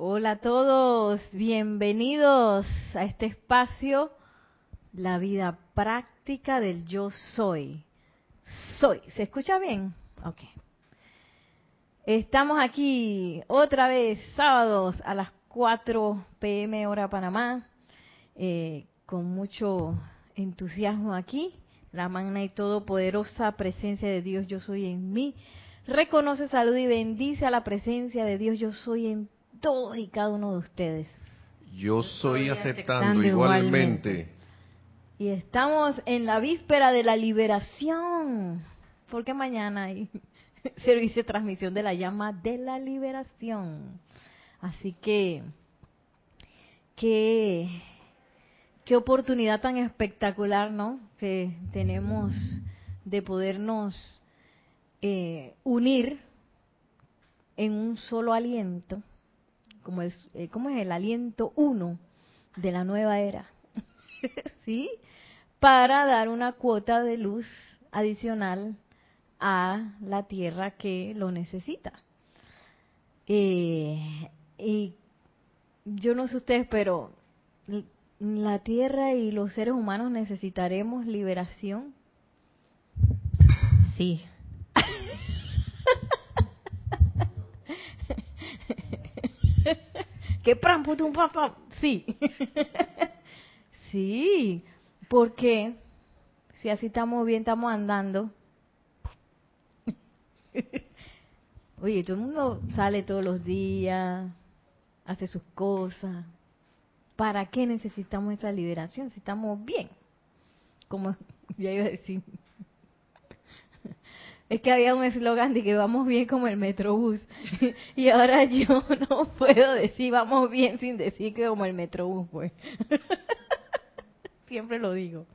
Hola a todos, bienvenidos a este espacio, la vida práctica del yo soy. Soy, ¿se escucha bien? Ok. Estamos aquí otra vez, sábados a las 4 pm hora Panamá, eh, con mucho entusiasmo aquí. La magna y todopoderosa presencia de Dios yo soy en mí. Reconoce, salud y bendice a la presencia de Dios yo soy en todos y cada uno de ustedes. Yo soy aceptando, igualmente. Y estamos en la víspera de la liberación, porque mañana hay servicio de transmisión de la llama de la liberación. Así que, qué, qué oportunidad tan espectacular, ¿no? Que tenemos de podernos eh, unir en un solo aliento como es, eh, ¿cómo es el aliento uno de la nueva era? ¿Sí? Para dar una cuota de luz adicional a la tierra que lo necesita. Eh, y yo no sé ustedes, pero la tierra y los seres humanos necesitaremos liberación. Sí, ¿Qué pram, putum, pam, pam? Sí. sí, porque si así estamos bien, estamos andando. Oye, todo el mundo sale todos los días, hace sus cosas. ¿Para qué necesitamos esa liberación si estamos bien? Como ya iba a decir. Es que había un eslogan de que vamos bien como el Metrobús. Y ahora yo no puedo decir vamos bien sin decir que como el Metrobús, pues. Siempre lo digo.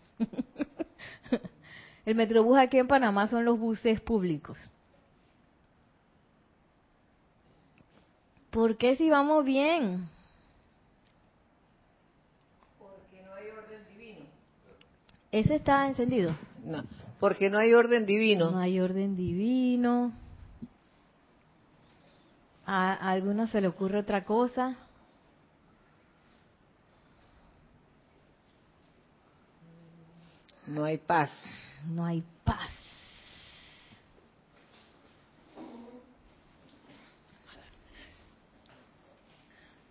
El Metrobús aquí en Panamá son los buses públicos. ¿Por qué si vamos bien? Porque no hay orden divino. ¿Ese está encendido? No porque no hay orden divino. No hay orden divino. A, algunos se le ocurre otra cosa. No hay paz. No hay paz.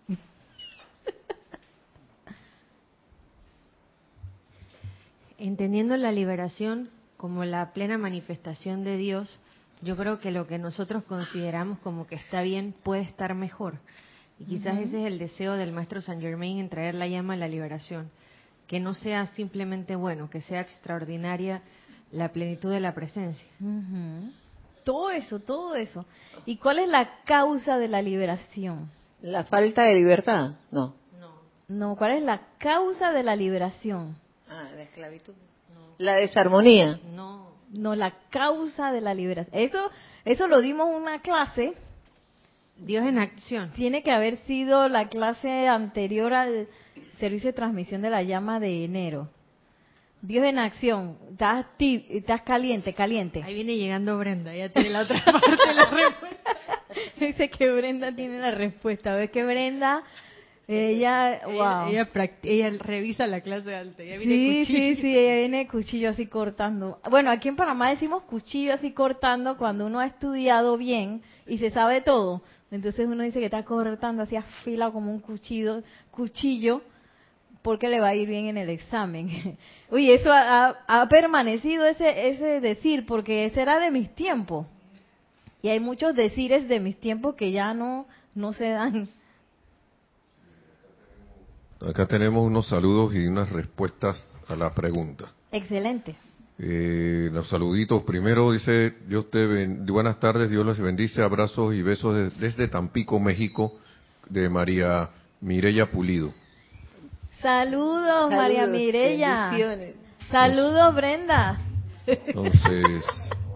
Entendiendo la liberación como la plena manifestación de Dios, yo creo que lo que nosotros consideramos como que está bien puede estar mejor. Y quizás ese es el deseo del maestro Saint Germain en traer la llama a la liberación. Que no sea simplemente bueno, que sea extraordinaria la plenitud de la presencia. Todo eso, todo eso. ¿Y cuál es la causa de la liberación? La falta de libertad, no. No, no ¿cuál es la causa de la liberación? Ah, la esclavitud. La desarmonía. No, no, la causa de la liberación. Eso, eso lo dimos en una clase. Dios en acción. Tiene que haber sido la clase anterior al servicio de transmisión de la llama de enero. Dios en acción. Estás, estás caliente, caliente. Ahí viene llegando Brenda, ya tiene la otra parte de la respuesta. Dice que Brenda tiene la respuesta. ¿Ves que Brenda ella, wow. ella, ella, revisa la clase alta. Ella viene sí, sí, sí, ella viene cuchillo así cortando. Bueno, aquí en Panamá decimos cuchillo así cortando cuando uno ha estudiado bien y se sabe todo. Entonces uno dice que está cortando así afilado como un cuchillo, cuchillo porque le va a ir bien en el examen. Oye, eso ha, ha permanecido ese, ese decir, porque ese era de mis tiempos. Y hay muchos decires de mis tiempos que ya no, no se dan Acá tenemos unos saludos y unas respuestas a la pregunta. Excelente. Eh, los saluditos. Primero dice, Dios te buenas tardes, Dios les bendice, abrazos y besos desde Tampico, México, de María Mirella Pulido. Saludos, María Mirella. Saludos, Brenda. Entonces,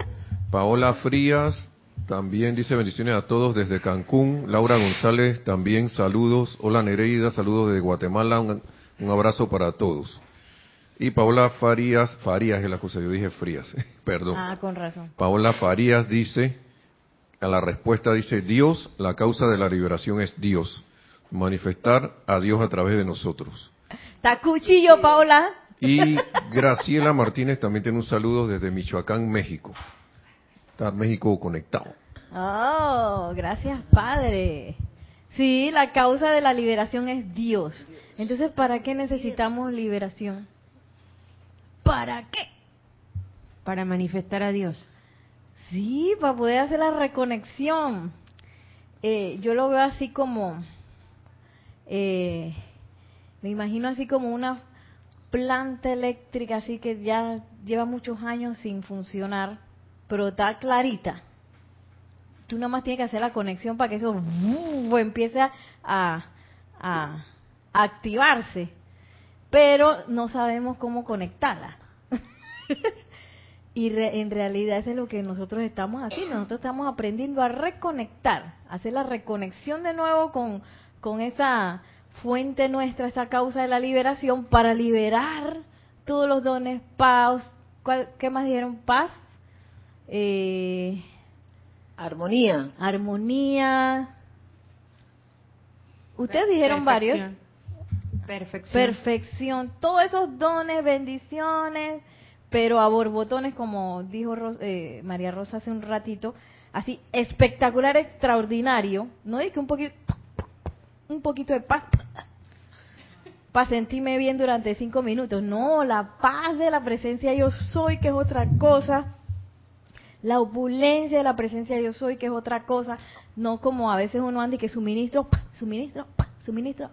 Paola Frías, también dice bendiciones a todos desde Cancún. Laura González, también saludos. Hola Nereida, saludos desde Guatemala. Un, abrazo para todos. Y Paola Farías, Farías es la cosa, yo dije Frías, perdón. Ah, con razón. Paola Farías dice, a la respuesta dice, Dios, la causa de la liberación es Dios. manifestar a Dios a través de nosotros. Está cuchillo, Paola. Y Graciela Martínez también tiene un saludo desde Michoacán, México. Está México conectado. Oh, gracias, Padre. Sí, la causa de la liberación es Dios. Entonces, ¿para qué necesitamos liberación? ¿Para qué? Para manifestar a Dios. Sí, para poder hacer la reconexión. Eh, yo lo veo así como, eh, me imagino así como una planta eléctrica así que ya lleva muchos años sin funcionar, pero está clarita. Tú nada más tienes que hacer la conexión para que eso empiece a, a activarse, pero no sabemos cómo conectarla. y en realidad eso es lo que nosotros estamos haciendo, nosotros estamos aprendiendo a reconectar, hacer la reconexión de nuevo con, con esa fuente nuestra, esa causa de la liberación, para liberar todos los dones, paz, ¿qué más dijeron? Paz, eh, armonía. Armonía. Ustedes dijeron varios. Perfección. Perfección. Todos esos dones, bendiciones, pero a borbotones, como dijo eh, María Rosa hace un ratito, así espectacular, extraordinario. No es que un poquito, un poquito de paz para sentirme bien durante cinco minutos. No, la paz de la presencia yo soy, que es otra cosa. La opulencia de la presencia yo soy, que es otra cosa. No como a veces uno anda y que suministro, suministro, suministro,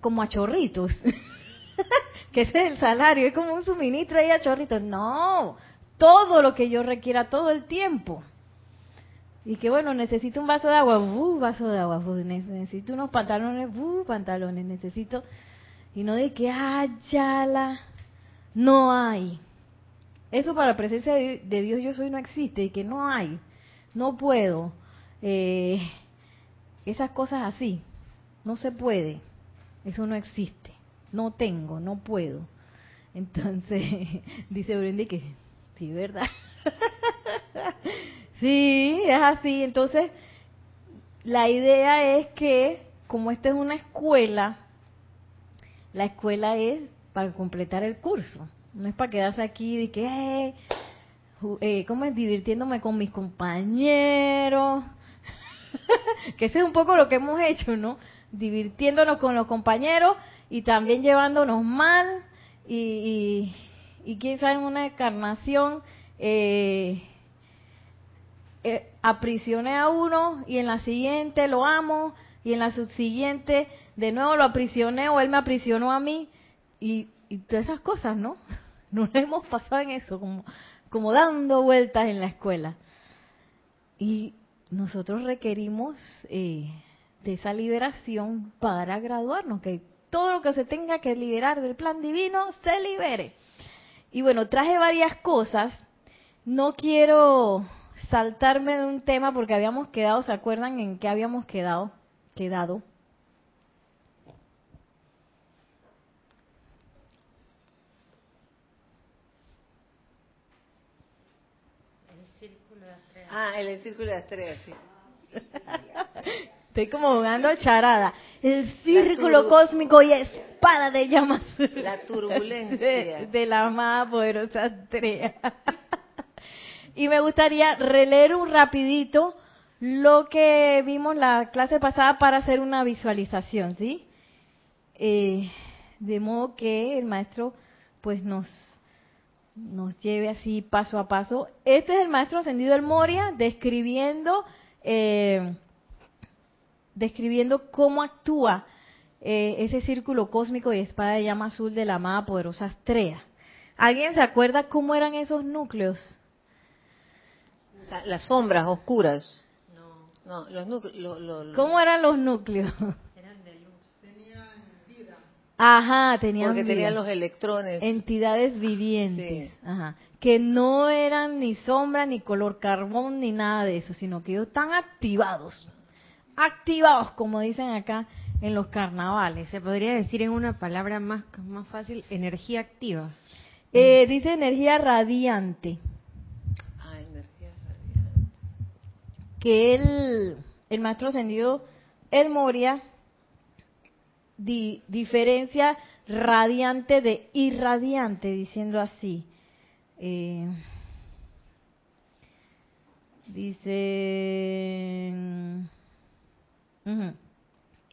como a chorritos. que ese es el salario, es como un suministro ahí a chorritos. No, todo lo que yo requiera todo el tiempo. Y que bueno, necesito un vaso de agua, uh, vaso de agua, uh, necesito unos pantalones, uh, pantalones, necesito. Y no de que, ah, la, no hay. Eso para la presencia de, Dios yo soy no existe, y que no hay, no puedo. Eh, esas cosas así, no se puede, eso no existe, no tengo, no puedo. Entonces, dice Brendy que sí, ¿verdad? Sí, es así. Entonces, la idea es que, como esta es una escuela, la escuela es para completar el curso. No es para quedarse aquí de que, eh, ¿cómo es? Divirtiéndome con mis compañeros. que ese es un poco lo que hemos hecho, ¿no? Divirtiéndonos con los compañeros y también llevándonos mal. Y, y, quién sabe, en una encarnación eh, eh, aprisioné a uno y en la siguiente lo amo y en la subsiguiente de nuevo lo aprisioné o él me aprisionó a mí y, todas esas cosas, ¿no? Nos hemos pasado en eso, como, como dando vueltas en la escuela. Y nosotros requerimos eh, de esa liberación para graduarnos, que todo lo que se tenga que liberar del plan divino se libere. Y bueno, traje varias cosas. No quiero saltarme de un tema porque habíamos quedado, ¿se acuerdan en qué habíamos quedado? Quedado. Ah, el círculo de estrellas, sí. Estoy como jugando charada. El círculo cósmico y espada de llamas. La turbulencia. De, la más poderosa estrella. Y me gustaría releer un rapidito lo que vimos la clase pasada para hacer una visualización, ¿sí? Eh, de modo que el maestro pues nos nos lleve así paso a paso. Este es el maestro ascendido del Moria describiendo eh, describiendo cómo actúa eh, ese círculo cósmico y espada de llama azul de la amada poderosa estrella. ¿Alguien se acuerda cómo eran esos núcleos? Las sombras oscuras. No, los núcleos. ¿Cómo eran los núcleos? Eran de luz. Tenían vida. Ajá, tenían Porque tenían los electrones. Entidades vivientes. Ajá. Que no eran ni sombra, ni color carbón, ni nada de eso, sino que ellos están activados. Activados, como dicen acá en los carnavales. Se podría decir en una palabra más, más fácil, energía activa. Eh, dice energía radiante. que el, el maestro ascendido el Moria diferencia radiante de irradiante, diciendo así. Eh, dice,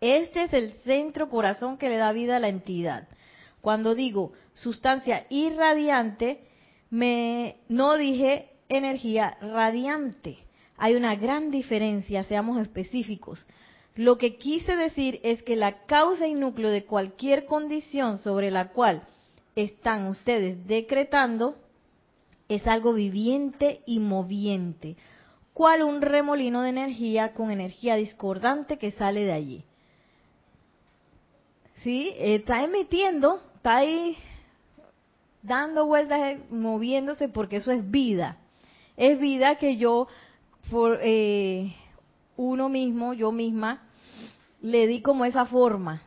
este es el centro corazón que le da vida a la entidad. Cuando digo sustancia irradiante, me, no dije energía radiante. Hay una gran diferencia, seamos específicos. Lo que quise decir es que la causa y núcleo de cualquier condición sobre la cual están ustedes decretando es algo viviente y moviente, cual un remolino de energía con energía discordante que sale de allí. ¿Sí? Está emitiendo, está ahí dando vueltas, moviéndose, porque eso es vida. Es vida que yo, por, eh, uno mismo, yo misma, le di como esa forma,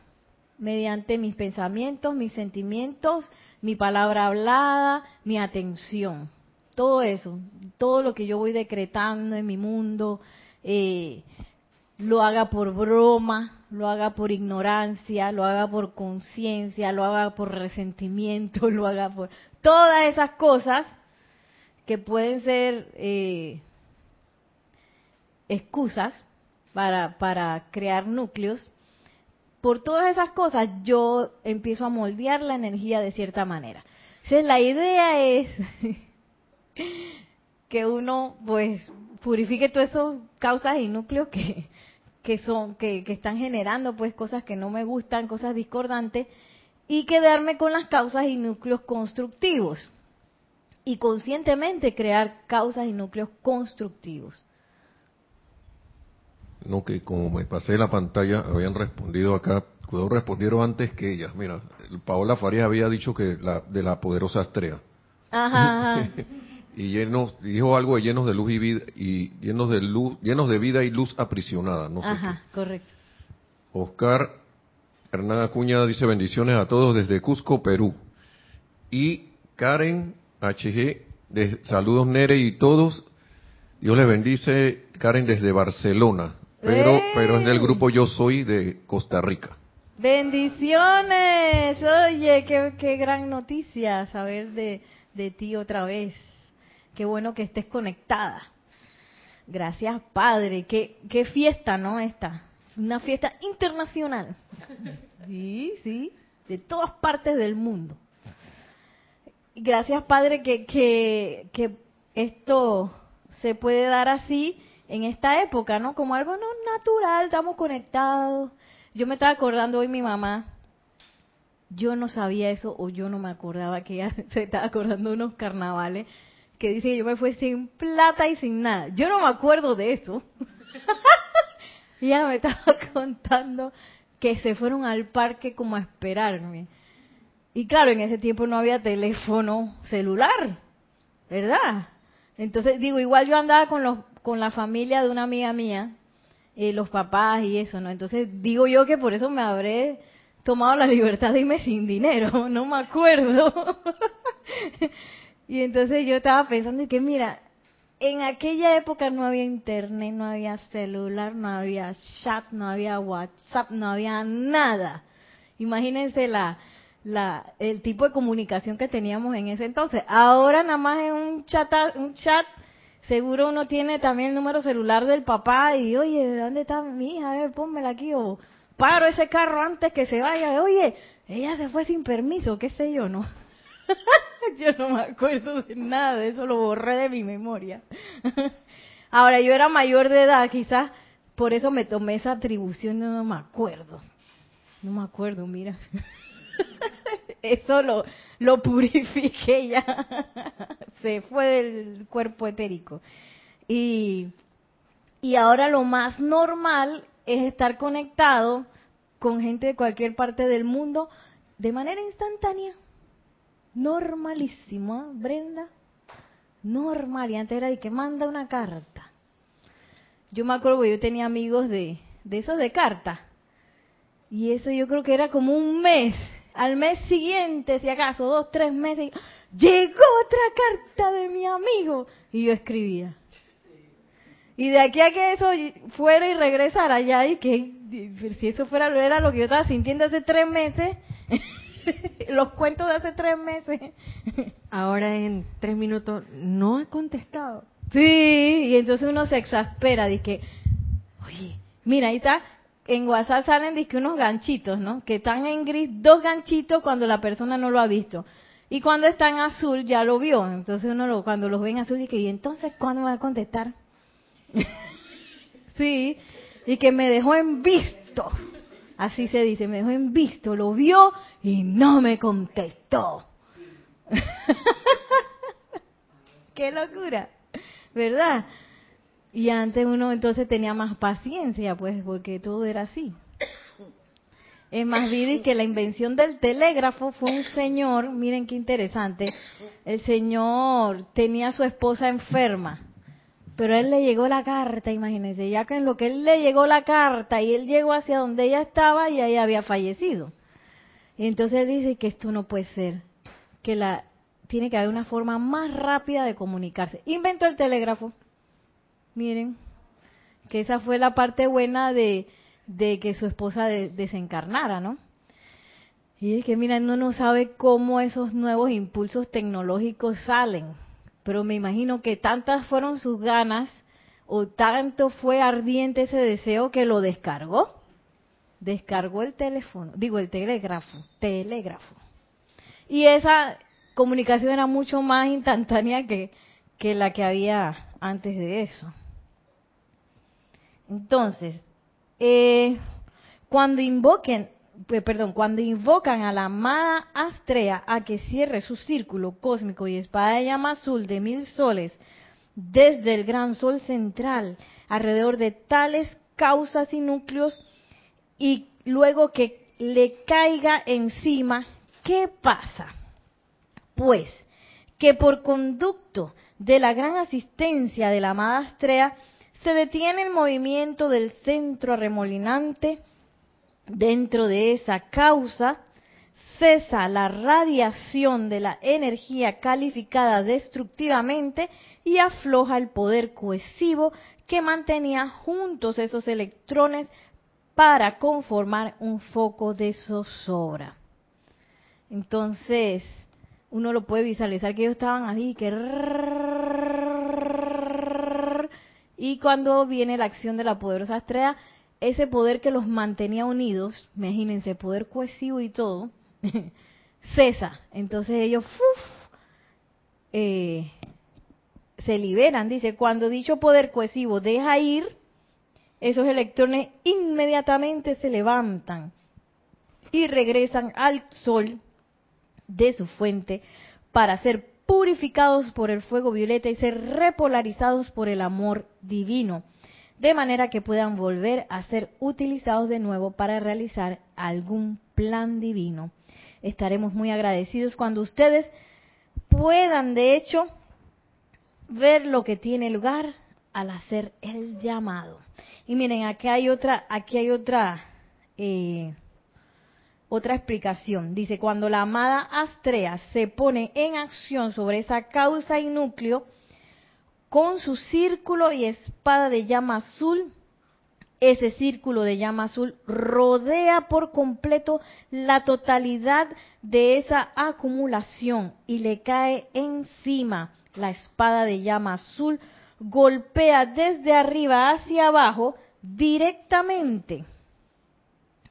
mediante mis pensamientos, mis sentimientos, mi palabra hablada, mi atención. Todo eso, todo lo que yo voy decretando en mi mundo, eh, lo haga por broma, lo haga por ignorancia, lo haga por conciencia, lo haga por resentimiento, lo haga por todas esas cosas que pueden ser eh, excusas para, para crear núcleos, por todas esas cosas yo empiezo a moldear la energía de cierta manera. Entonces la idea es que uno pues purifique todas esas causas y núcleos que, que son que, que, están generando pues cosas que no me gustan, cosas discordantes y quedarme con las causas y núcleos constructivos y conscientemente crear causas y núcleos constructivos. No, que como me pasé la pantalla, habían respondido acá, cuidado, respondieron antes que ellas. Mira, Paola Farías había dicho que la, de la poderosa estrella. Ajá. y llenos, dijo algo de llenos de luz y vida, y llenos de luz, llenos de vida y luz aprisionada, no sé Ajá, correcto. Oscar Hernán Acuña dice bendiciones a todos desde Cusco, Perú. Y Karen HG, de, saludos Nere y todos. Dios les bendice, Karen desde Barcelona pero, pero es del grupo Yo Soy de Costa Rica. Bendiciones, oye, qué, qué gran noticia saber de, de ti otra vez. Qué bueno que estés conectada. Gracias, Padre. Qué, qué fiesta, ¿no? Esta. Una fiesta internacional. Sí, sí. De todas partes del mundo. Gracias, Padre, que, que, que esto se puede dar así en esta época, ¿no? Como algo no natural, estamos conectados. Yo me estaba acordando hoy mi mamá, yo no sabía eso o yo no me acordaba que ella se estaba acordando de unos carnavales que dice que yo me fui sin plata y sin nada. Yo no me acuerdo de eso. ella me estaba contando que se fueron al parque como a esperarme. Y claro, en ese tiempo no había teléfono celular, ¿verdad? Entonces, digo, igual yo andaba con los con la familia de una amiga mía, eh, los papás y eso, ¿no? Entonces digo yo que por eso me habré tomado la libertad de irme sin dinero, no me acuerdo. y entonces yo estaba pensando que mira, en aquella época no había internet, no había celular, no había chat, no había WhatsApp, no había nada. Imagínense la, la, el tipo de comunicación que teníamos en ese entonces. Ahora nada más en un chat, un chat seguro uno tiene también el número celular del papá y, oye, ¿dónde está mi hija? A ver, pónmela aquí o paro ese carro antes que se vaya. Oye, ella se fue sin permiso, qué sé yo, ¿no? yo no me acuerdo de nada de eso, lo borré de mi memoria. Ahora, yo era mayor de edad, quizás por eso me tomé esa atribución, no me acuerdo. No me acuerdo, mira. eso lo, lo purifiqué ya, se fue del cuerpo etérico. Y, y ahora lo más normal es estar conectado con gente de cualquier parte del mundo de manera instantánea. Normalísimo, ¿eh, Brenda. Normal. Y antes era de que manda una carta. Yo me acuerdo que yo tenía amigos de, de esos de carta. Y eso yo creo que era como un mes al mes siguiente, si acaso, dos, tres meses, llegó otra carta de mi amigo. Y yo escribía. Y de aquí a que eso fuera y regresara allá y que si eso fuera era lo que yo estaba sintiendo hace tres meses, los cuentos de hace tres meses. Ahora en tres minutos no he contestado. Sí, y entonces uno se exaspera, dice oye, mira, ahí está, en WhatsApp salen dice, unos ganchitos, ¿no? Que están en gris, dos ganchitos cuando la persona no lo ha visto. Y cuando está en azul ya lo vio. Entonces uno lo, cuando los ve en azul dice, ¿y entonces cuándo va a contestar? sí, y que me dejó en visto. Así se dice, me dejó en visto, lo vio y no me contestó. Qué locura, ¿verdad? Y antes uno entonces tenía más paciencia, pues, porque todo era así. Es más, vi que la invención del telégrafo fue un señor, miren qué interesante, el señor tenía a su esposa enferma pero él le llegó la carta, imagínense, ya que en lo que él le llegó la carta y él llegó hacia donde ella estaba y ella había fallecido. Y entonces dice que esto no puede ser, que la tiene que haber una forma más rápida de comunicarse. Inventó el telégrafo. Miren, que esa fue la parte buena de, de que su esposa desencarnara, ¿no? Y es que, mira, uno no sabe cómo esos nuevos impulsos tecnológicos salen pero me imagino que tantas fueron sus ganas o tanto fue ardiente ese deseo que lo descargó. Descargó el teléfono, digo el telégrafo, telégrafo. Y esa comunicación era mucho más instantánea que la que había antes de eso. Entonces, eh, cuando invoquen pues, perdón, cuando invocan a la amada Astrea a que cierre su círculo cósmico y espada de llama azul de mil soles desde el gran sol central alrededor de tales causas y núcleos y luego que le caiga encima, ¿qué pasa? Pues que por conducto de la gran asistencia de la amada Astrea se detiene el movimiento del centro arremolinante dentro de esa causa cesa la radiación de la energía calificada destructivamente y afloja el poder cohesivo que mantenía juntos esos electrones para conformar un foco de zozobra. Entonces, uno lo puede visualizar que ellos estaban ahí, que y cuando viene la acción de la poderosa estrella, ese poder que los mantenía unidos, imagínense, poder cohesivo y todo, cesa. Entonces ellos eh, se liberan. Dice, cuando dicho poder cohesivo deja ir, esos electrones inmediatamente se levantan y regresan al sol de su fuente para ser purificados por el fuego violeta y ser repolarizados por el amor divino de manera que puedan volver a ser utilizados de nuevo para realizar algún plan divino. Estaremos muy agradecidos cuando ustedes puedan, de hecho, ver lo que tiene lugar al hacer el llamado. Y miren, aquí hay otra, aquí hay otra, eh, otra explicación. Dice, cuando la amada Astrea se pone en acción sobre esa causa y núcleo, con su círculo y espada de llama azul. Ese círculo de llama azul rodea por completo la totalidad de esa acumulación y le cae encima. La espada de llama azul golpea desde arriba hacia abajo directamente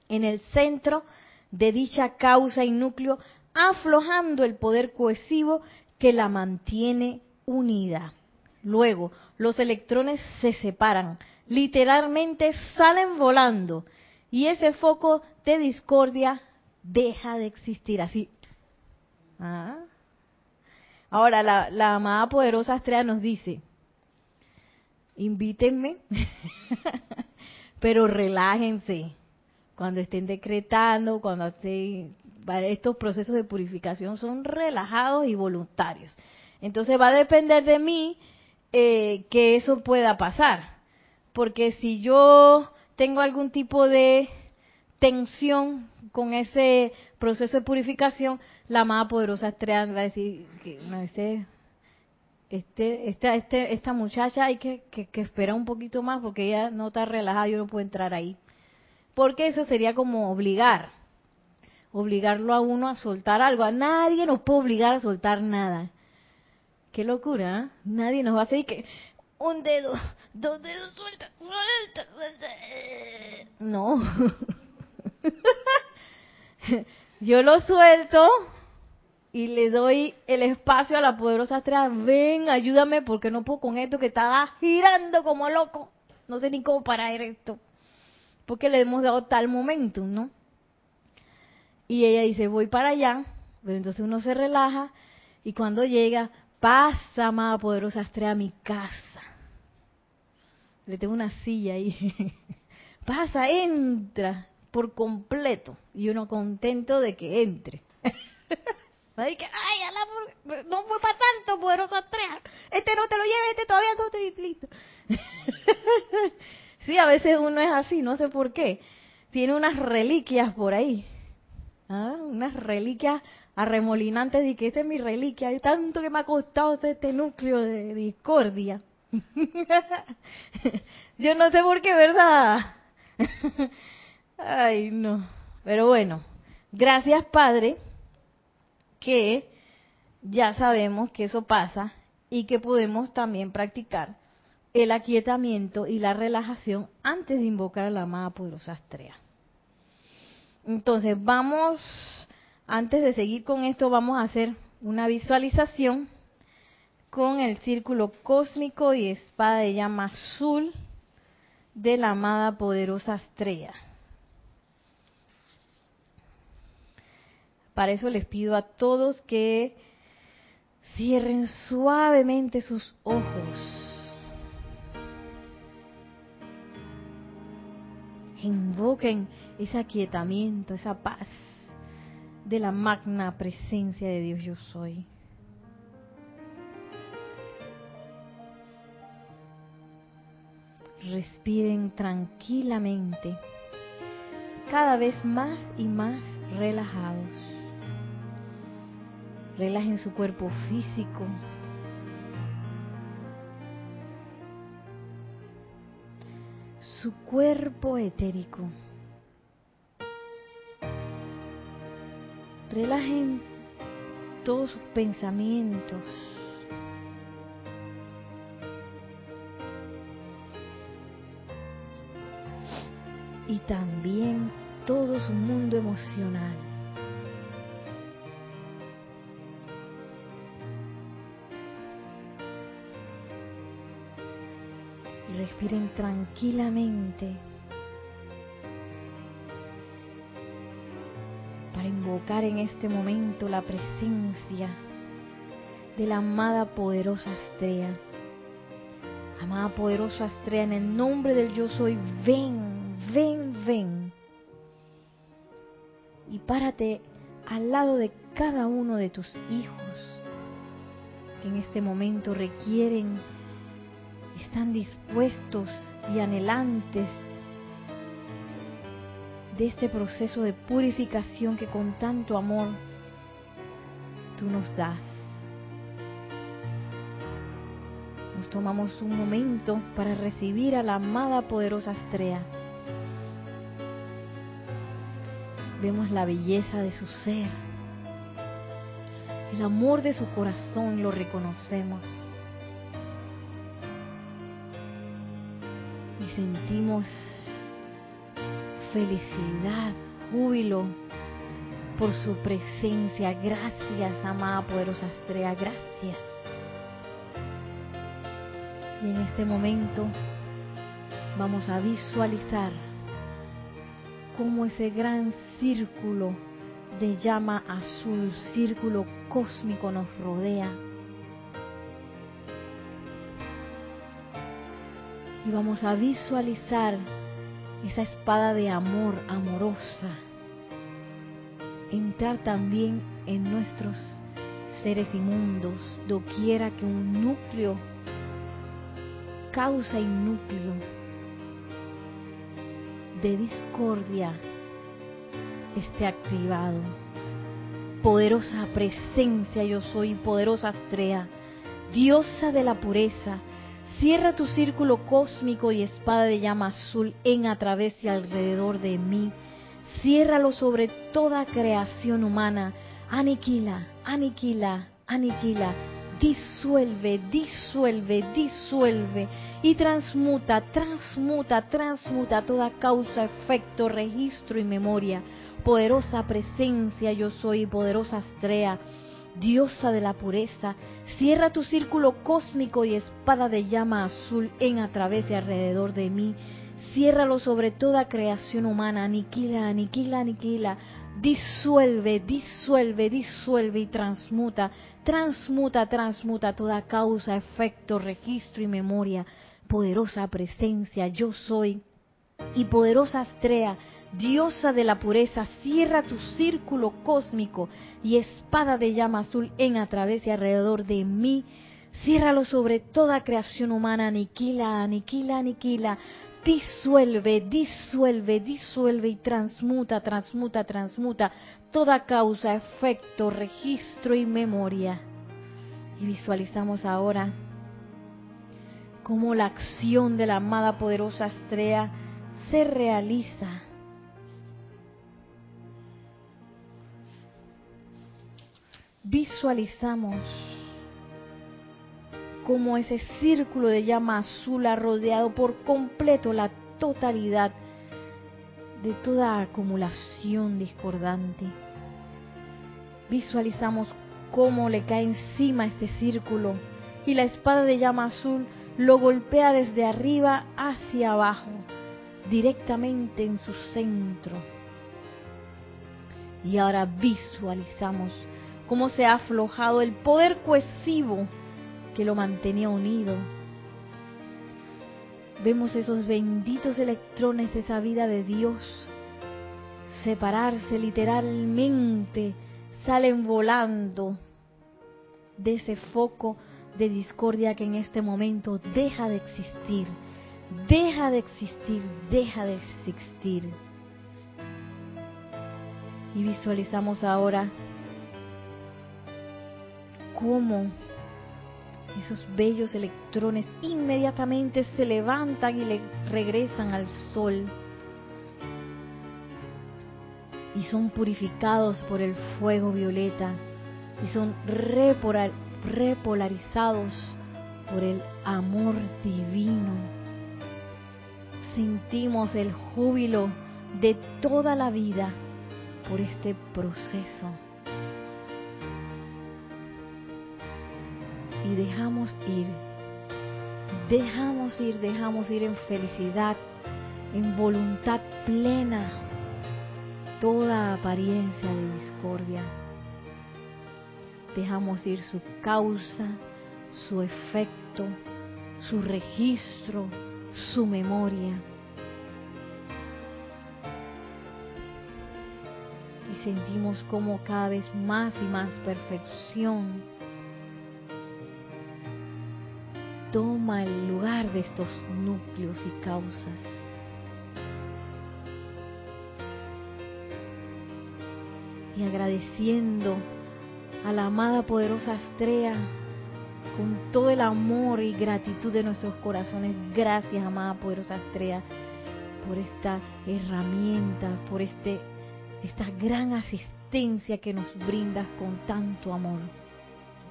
en el centro de dicha causa y núcleo, aflojando el poder cohesivo que la mantiene unida. Luego, los electrones se separan, literalmente salen volando y ese foco de discordia deja de existir así. Ah. Ahora, la, la amada poderosa estrella nos dice, invítenme, pero relájense cuando estén decretando, cuando estén, estos procesos de purificación son relajados y voluntarios. Entonces va a depender de mí eh, que eso pueda pasar. Porque si yo tengo algún tipo de tensión con ese proceso de purificación, la más poderosa estrella va a decir que no ese este, esta, este, esta muchacha hay que, que, que esperar un poquito más porque ella no está relajada, yo no puedo entrar ahí. Porque eso sería como obligar, obligarlo a uno a soltar algo. A nadie nos puede obligar a soltar nada. Qué locura, ¿eh? Nadie nos va a hacer que un dedo, dos dedos, suelta, suelta, suelta. No. Yo lo suelto y le doy el espacio a la poderosa atrás. Ven, ayúdame porque no puedo con esto que estaba girando como loco. No sé ni cómo parar esto. Porque le hemos dado tal momento, ¿no? Y ella dice, voy para allá. Pero entonces uno se relaja y cuando llega, pasa, amada poderosa estrella, a mi casa. Le tengo una silla ahí. pasa, entra por completo. Y uno contento de que entre. Ay, que, ay, ala, no fue para tanto, poderosa estrella. Este no te lo lleves, este todavía no estoy listo. sí, a veces uno es así, no sé por qué. Tiene unas reliquias por ahí. ¿Ah? Unas reliquias arremolinantes y que esta es mi reliquia. Hay tanto que me ha costado este núcleo de discordia. Yo no sé por qué, ¿verdad? Ay, no. Pero bueno, gracias Padre, que ya sabemos que eso pasa y que podemos también practicar el aquietamiento y la relajación antes de invocar a la amada poderosa estrella. Entonces, vamos, antes de seguir con esto, vamos a hacer una visualización con el círculo cósmico y espada de llama azul de la amada poderosa estrella. Para eso les pido a todos que cierren suavemente sus ojos. Invoquen ese aquietamiento, esa paz de la magna presencia de Dios yo soy. Respiren tranquilamente, cada vez más y más relajados. Relajen su cuerpo físico. Su cuerpo etérico. Relajen todos sus pensamientos. Y también todo su mundo emocional. Respiren tranquilamente para invocar en este momento la presencia de la amada poderosa estrella. Amada poderosa estrella, en el nombre del yo soy, ven, ven, ven. Y párate al lado de cada uno de tus hijos que en este momento requieren están dispuestos y anhelantes de este proceso de purificación que con tanto amor tú nos das. Nos tomamos un momento para recibir a la amada poderosa estrella. Vemos la belleza de su ser, el amor de su corazón, lo reconocemos. Sentimos felicidad, júbilo por su presencia. Gracias, amada poderosa estrella, gracias. Y en este momento vamos a visualizar cómo ese gran círculo de llama azul, círculo cósmico nos rodea y vamos a visualizar esa espada de amor amorosa entrar también en nuestros seres inmundos, doquiera que un núcleo, causa y núcleo de discordia esté activado. Poderosa presencia yo soy, poderosa estrella, diosa de la pureza, cierra tu círculo cósmico y espada de llama azul en a través y alrededor de mí. Ciérralo sobre toda creación humana. Aniquila, aniquila, aniquila. Disuelve, disuelve, disuelve y transmuta, transmuta, transmuta toda causa, efecto, registro y memoria. Poderosa presencia yo soy, poderosa Astrea diosa de la pureza, cierra tu círculo cósmico y espada de llama azul en a través y alrededor de mí. Ciérralo sobre toda creación humana, aniquila, aniquila, aniquila. Disuelve, disuelve, disuelve y transmuta, transmuta, transmuta toda causa, efecto, registro y memoria. Poderosa presencia, yo soy. Y poderosa Astrea, diosa de la pureza, cierra tu círculo cósmico y espada de llama azul en a través y alrededor de mí. Ciérralo sobre toda creación humana, aniquila, aniquila, aniquila. Disuelve, disuelve, disuelve y transmuta, transmuta, transmuta toda causa, efecto, registro y memoria. Y visualizamos ahora cómo la acción de la amada poderosa estrella se realiza visualizamos como ese círculo de llama azul ha rodeado por completo la totalidad de toda acumulación discordante. Visualizamos cómo le cae encima este círculo y la espada de llama azul lo golpea desde arriba hacia abajo, directamente en su centro. Y ahora visualizamos cómo se ha aflojado el poder cohesivo que lo mantenía unido. Vemos esos benditos electrones, esa vida de Dios, separarse literalmente, salen volando de ese foco de discordia que en este momento deja de existir, deja de existir, deja de existir. Y visualizamos ahora cómo esos bellos electrones inmediatamente se levantan y le regresan al sol y son purificados por el fuego violeta y son repolarizados por el amor divino. Sentimos el júbilo de toda la vida por este proceso dejamos ir, dejamos ir, dejamos ir en felicidad, en voluntad plena, toda apariencia de discordia. Dejamos ir su causa, su efecto, su registro, su memoria. Y sentimos como cada vez más y más perfección toma el lugar de estos núcleos y causas. Y agradeciendo a la amada poderosa estrella con todo el amor y gratitud de nuestros corazones. Gracias, amada poderosa estrella, por esta herramienta, por este, esta gran asistencia que nos brindas con tanto amor.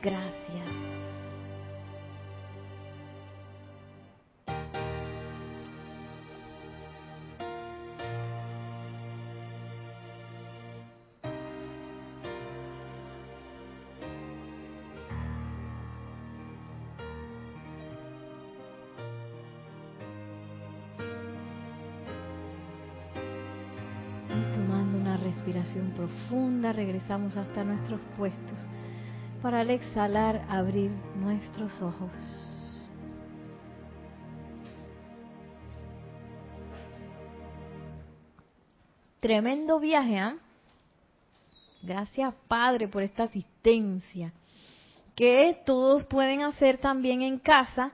Gracias. Regresamos hasta nuestros puestos para al exhalar abrir nuestros ojos. Tremendo viaje, ¿ah? Gracias Padre por esta asistencia. Que todos pueden hacer también en casa,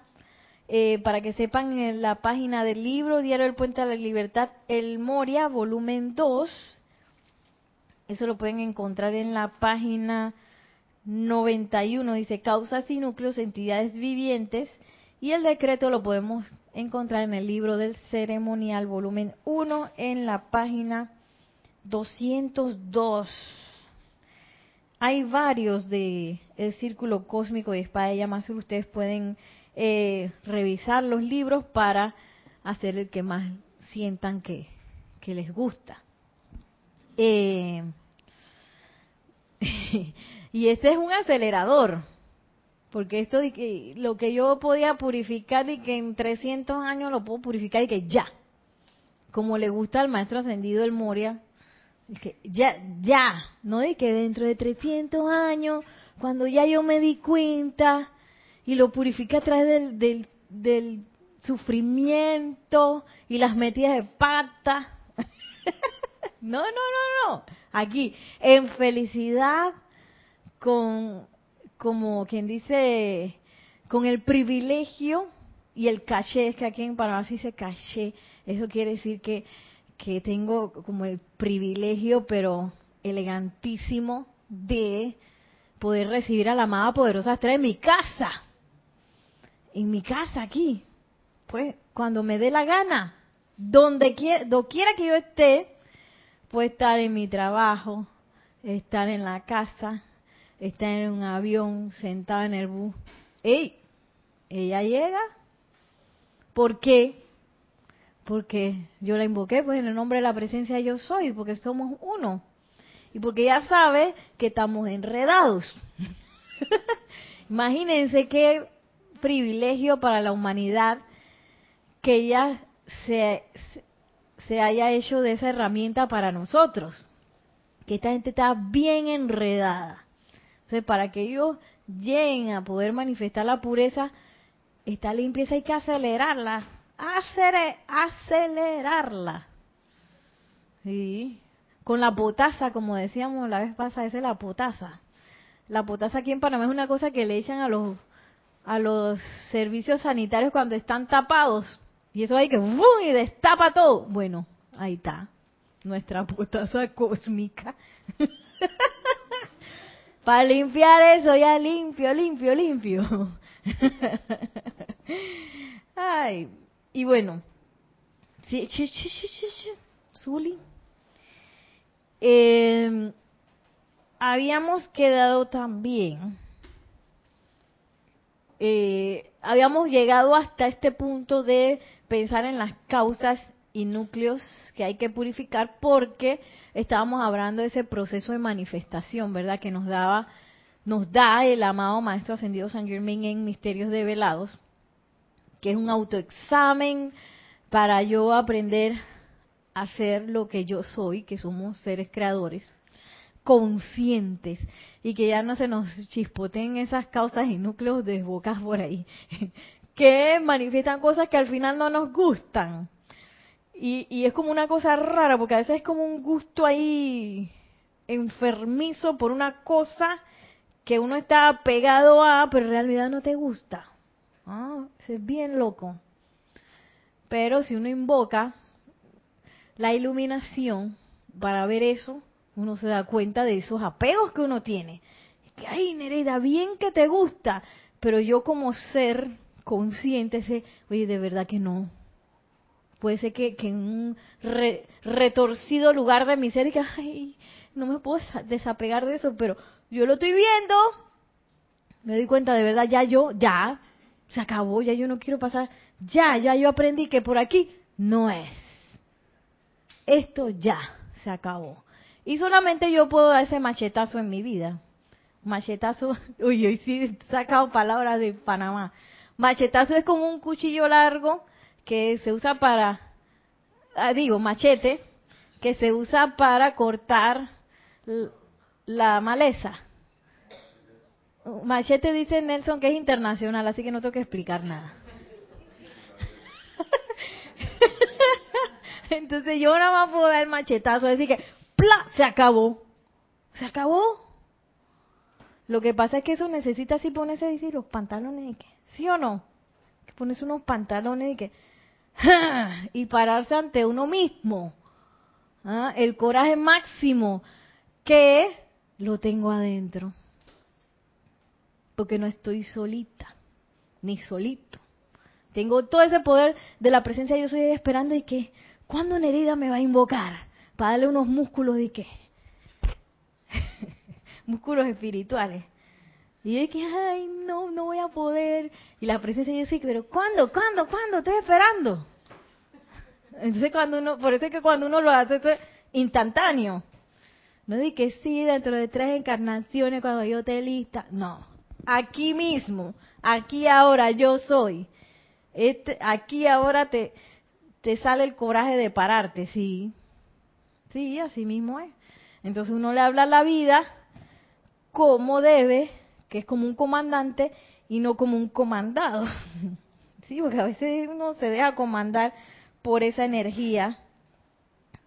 eh, para que sepan en la página del libro Diario del Puente a la Libertad, El Moria, volumen 2, eso lo pueden encontrar en la página 91 dice causas y núcleos, entidades vivientes, y el decreto lo podemos encontrar en el libro del ceremonial, volumen 1, en la página 202. Hay varios de el círculo cósmico y espada de llama Ustedes pueden eh, revisar los libros para hacer el que más sientan que les gusta. Eh, y este es un acelerador, porque esto de que lo que yo podía purificar y que en 300 años lo puedo purificar y que ya, como le gusta al maestro ascendido el Moria, que ya, ya, no de que dentro de 300 años, cuando ya yo me di cuenta y lo purifiqué a través del, del, del sufrimiento y las metidas de pata. no, no, no, no. Aquí, en felicidad, con, como quien dice, con el privilegio y el caché, es que aquí en Panamá se dice caché, eso quiere decir que, que tengo como el privilegio, pero elegantísimo, de poder recibir a la amada poderosa estrella en mi casa, en mi casa aquí, pues cuando me dé la gana, donde quiera, quiera que yo esté, puedo estar en mi trabajo, estar en la casa, estar en un avión, sentada en el bus. ¡Ey! Ella llega. ¿Por qué? Porque yo la invoqué, pues en el nombre de la presencia yo soy, porque somos uno. Y porque ella sabe que estamos enredados. Imagínense qué privilegio para la humanidad que ella se, se haya hecho de esa herramienta para nosotros. Que esta gente está bien enredada. Entonces, para que ellos lleguen a poder manifestar la pureza, esta limpieza hay que acelerarla. acelerarla. Sí. Con la potasa, como decíamos la vez pasada, esa es la potasa. La potasa aquí en Panamá es una cosa que le echan a los a los servicios sanitarios cuando están tapados. Y eso hay que ¡bum! y destapa todo. Bueno, ahí está. Nuestra potasa cósmica. Para limpiar eso, ya limpio, limpio, limpio. Ay, y bueno. Sí, Eh, habíamos quedado también, eh, habíamos llegado hasta este punto de pensar en las causas y núcleos que hay que purificar porque estábamos hablando de ese proceso de manifestación, ¿verdad? Que nos daba, nos da el amado Maestro Ascendido San Germain en Misterios Develados, que es un autoexamen para yo aprender a ser lo que yo soy, que somos seres creadores, conscientes, y que ya no se nos chispoteen esas causas y núcleos de bocas por ahí, que manifiestan cosas que al final no nos gustan y, es como una cosa rara, porque a veces es como un gusto ahí enfermizo por una cosa que uno está pegado a, pero en realidad no te gusta. Ah, es bien loco. Pero si uno invoca la iluminación para ver eso, uno se da cuenta de esos apegos que uno tiene. Que, ay, Nereida, bien que te gusta, pero yo como ser consciente sé, oye, de verdad que no, Puede ser que, en un retorcido lugar de mi ser que, ay, no me puedo desapegar de eso, pero yo lo estoy viendo. Me doy cuenta, de verdad, ya yo, ya, se acabó, ya yo no quiero pasar. Ya, ya yo aprendí que por aquí no es. Esto ya se acabó. Y solamente yo puedo dar ese machetazo en mi vida. Machetazo, uy, hoy sí he sacado palabras de Panamá. Machetazo es como un cuchillo largo que se usa para, ah, digo, machete, que se usa para cortar la maleza. Machete dice Nelson que es internacional, así que no tengo que explicar nada. Entonces yo nada más puedo dar machetazo, decir que ¡pla! se acabó. Se acabó. Lo que pasa es que eso necesita así ponerse decir los pantalones, ¿sí o no? Que pones unos pantalones y que y pararse ante uno mismo. ¿ah? El coraje máximo que lo tengo adentro. porque no estoy solita, ni solito. Tengo todo ese poder de la presencia, yo estoy esperando y que, ¿cuándo Nerida me va a invocar? Para darle unos músculos de qué? músculos espirituales. Y yo que, ay, no, no voy a poder. Y la presencia yo sí, pero ¿cuándo? ¿Cuándo? ¿Cuándo? Estoy esperando. Entonces cuando uno, por eso es que cuando uno lo hace, eso es instantáneo. No di que sí, dentro de tres encarnaciones, cuando yo esté lista. No. Aquí mismo, aquí ahora yo soy. Este, aquí ahora te, te sale el coraje de pararte, sí. Sí, así mismo es. Entonces uno le habla a la vida como debe, que es como un comandante y no como un comandado. Sí, porque a veces uno se deja comandar por esa energía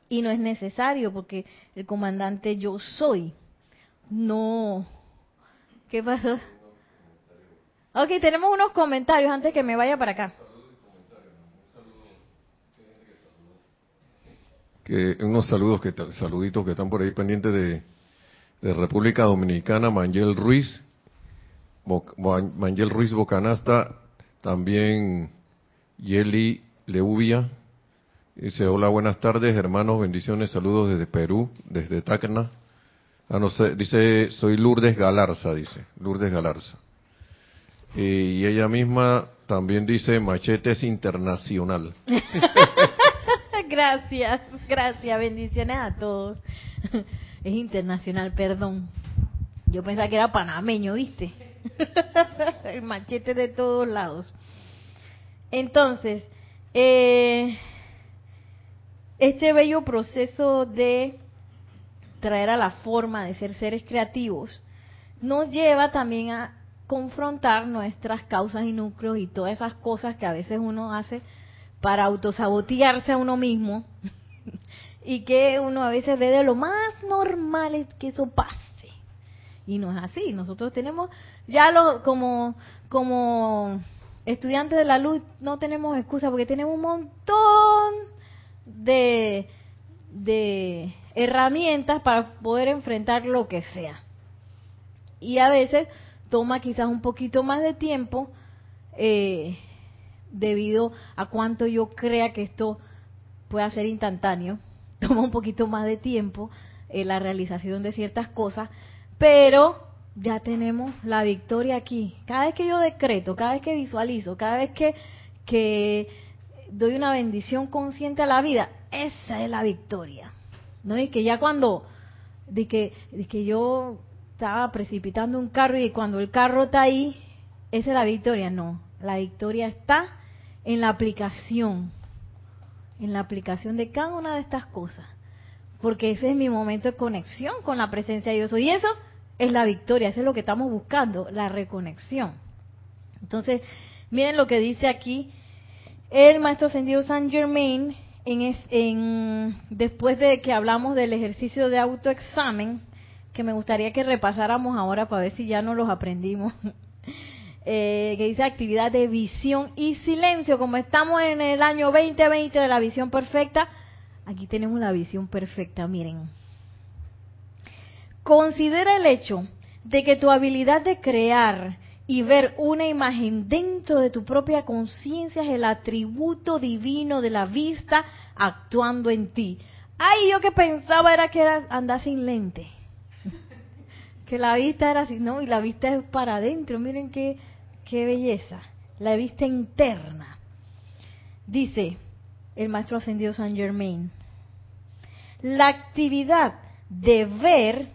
y no es necesario porque el comandante yo soy. No. ¿Qué pasó? Ok, tenemos unos comentarios antes que me vaya para acá. Unos saludos que saluditos que están por ahí pendientes de, República Dominicana, Mangel Ruiz, Mangel Ruiz Bocanasta, también Yeli Leubia, dice hola, buenas tardes hermanos, bendiciones, saludos desde Perú, desde Tacna. Ah, no sé, dice, soy Lourdes Galarza, dice, Lourdes Galarza. Y ella misma también dice, machete es internacional. gracias, gracias, bendiciones a todos. Es internacional, perdón. Yo pensaba que era panameño, ¿viste? El machete de todos lados. Entonces, eh, este bello proceso de traer a la forma de ser seres creativos nos lleva también a confrontar nuestras causas y núcleos y todas esas cosas que a veces uno hace para autosabotearse a uno mismo y que uno a veces ve de lo más normal es que eso pase. Y no es así. Nosotros tenemos, ya lo, como, como estudiantes de la luz, no tenemos excusa porque tenemos un montón de, de herramientas para poder enfrentar lo que sea. Y a veces toma quizás un poquito más de tiempo eh, debido a cuánto yo crea que esto pueda ser instantáneo toma un poquito más de tiempo eh, la realización de ciertas cosas, pero ya tenemos la victoria aquí. Cada vez que yo decreto, cada vez que visualizo, cada vez que, que doy una bendición consciente a la vida, esa es la victoria. No es que ya cuando, de que, de que yo estaba precipitando un carro y cuando el carro está ahí, esa es la victoria. No, la victoria está en la aplicación en la aplicación de cada una de estas cosas. Porque ese es mi momento de conexión con la presencia de Dios. Y eso es la victoria, eso es lo que estamos buscando, la reconexión. Entonces, miren lo que dice aquí el maestro ascendido San Germain, en, en, después de que hablamos del ejercicio de autoexamen, que me gustaría que repasáramos ahora para ver si ya no los aprendimos. eh, que dice actividad de visión y silencio. Como estamos en el año 2020 de la visión perfecta, aquí tenemos la visión perfecta, miren. Considera el hecho de que tu habilidad de crear y ver una imagen dentro de tu propia conciencia es el atributo divino de la vista actuando en ti. Ay, yo que pensaba era que era andar sin lente. que la vista era así, no, y la vista es para adentro. Miren qué qué belleza, la vista interna. Dice el maestro ascendido San Germain, la actividad de ver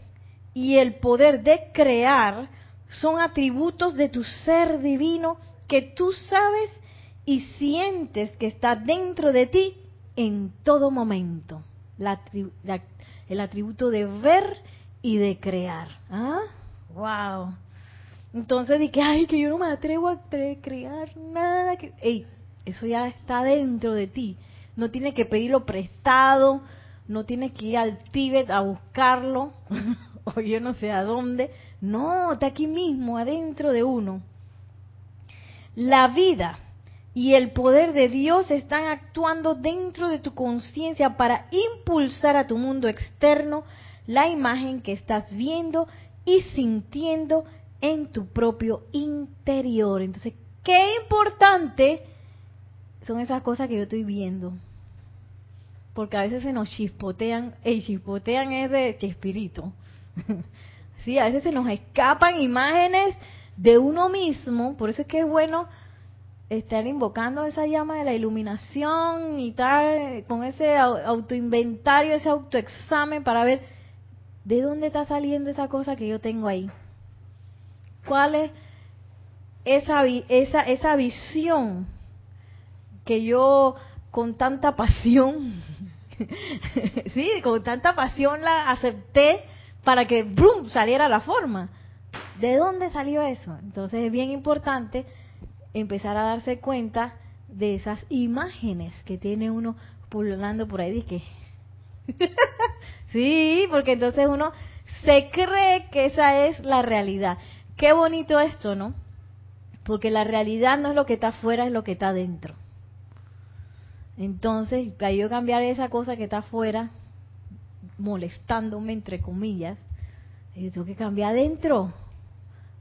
y el poder de crear son atributos de tu ser divino que tú sabes y sientes que está dentro de ti en todo momento. el atributo de ver y de crear. ¿Ah? ¡Wow! Entonces dije, ay, que yo no me atrevo a crear nada. Que... Ey, eso ya está dentro de ti. No tienes que pedirlo prestado, no tienes que ir al Tíbet a buscarlo, o yo no sé a dónde. No, está aquí mismo, adentro de uno. La vida y el poder de Dios están actuando dentro de tu conciencia para impulsar a tu mundo externo la imagen que estás viendo y sintiendo en tu propio interior. Entonces, qué importante son esas cosas que yo estoy viendo. Porque a veces se nos chispotean, el chispotean es de chispirito. sí, a veces se nos escapan imágenes de uno mismo, por eso es que es bueno estar invocando esa llama de la iluminación y tal, con ese autoinventario, ese autoexamen para ver de dónde está saliendo esa cosa que yo tengo ahí. ¿Cuál es esa, esa, esa visión que yo con tanta pasión, sí, con tanta pasión la acepté para que ¡brum! saliera la forma? ¿De dónde salió eso? Entonces es bien importante empezar a darse cuenta de esas imágenes que tiene uno pululando por ahí. que sí, porque entonces uno se cree que esa es la realidad. Qué bonito esto, ¿no? Porque la realidad no es lo que está afuera, es lo que está dentro. Entonces, para yo cambiar esa cosa que está afuera, molestándome, entre comillas, yo tengo que cambiar adentro.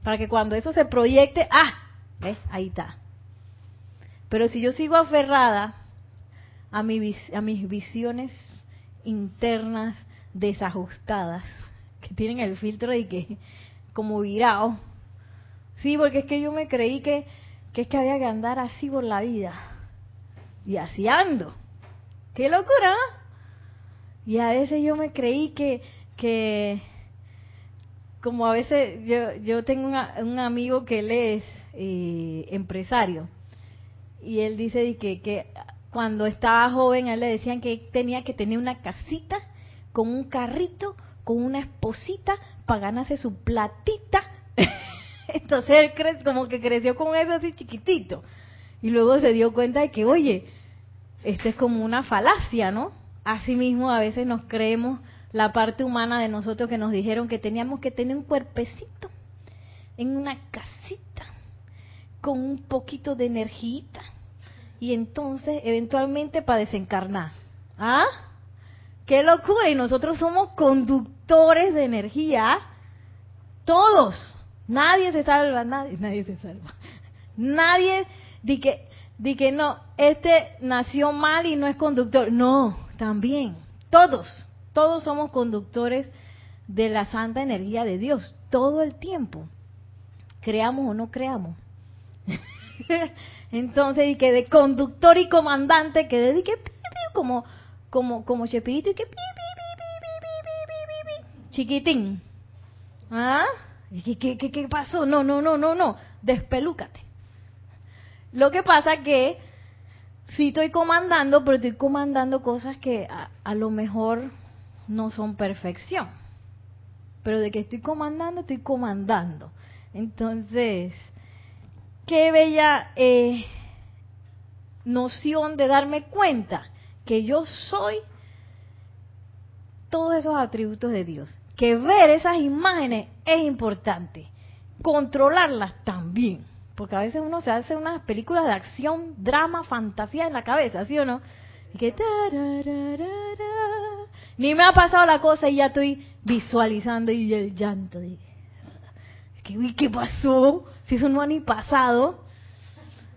Para que cuando eso se proyecte, ¡ah! ¿Ves? Ahí está. Pero si yo sigo aferrada a, mi, a mis visiones internas desajustadas, que tienen el filtro de que, como virado, sí, porque es que yo me creí que, que es que había que andar así por la vida. Y así ando. ¡Qué locura! Y a veces yo me creí que, que como a veces yo, yo tengo un amigo que él es eh, empresario y él dice que, que cuando estaba joven a él le decían que tenía que tener una casita con un carrito, con una esposita para ganarse su platita. Entonces él como que creció con eso así chiquitito. Y luego se dio cuenta de que, oye, esto es como una falacia, ¿no? Así mismo a veces nos creemos la parte humana de nosotros que nos dijeron que teníamos que tener un cuerpecito en una casita con un poquito de energía y entonces eventualmente para desencarnar. ¿Ah? ¡Qué locura! Y nosotros somos conductores de energía. Todos. Nadie se salva, nadie, nadie se salva. Nadie di que, di que no, este nació mal y no es conductor. No, también. Todos todos somos conductores de la santa energía de Dios, todo el tiempo. Creamos o no creamos. Entonces, y que de conductor y comandante, que dedique como, como, como Chepirito y que chiquitín. ¿Ah? ¿Qué, pasó? No, no, no, no, no. Despelúcate. Lo que pasa que sí estoy comandando, pero estoy comandando cosas que a lo mejor no son perfección. Pero de que estoy comandando, estoy comandando. Entonces, qué bella eh, noción de darme cuenta que yo soy todos esos atributos de Dios. Que ver esas imágenes es importante. Controlarlas también. Porque a veces uno se hace unas películas de acción, drama, fantasía en la cabeza, ¿sí o no? Y que ni me ha pasado la cosa y ya estoy visualizando y el llanto. De, ¿qué, ¿Qué pasó? Si eso no ha ni pasado.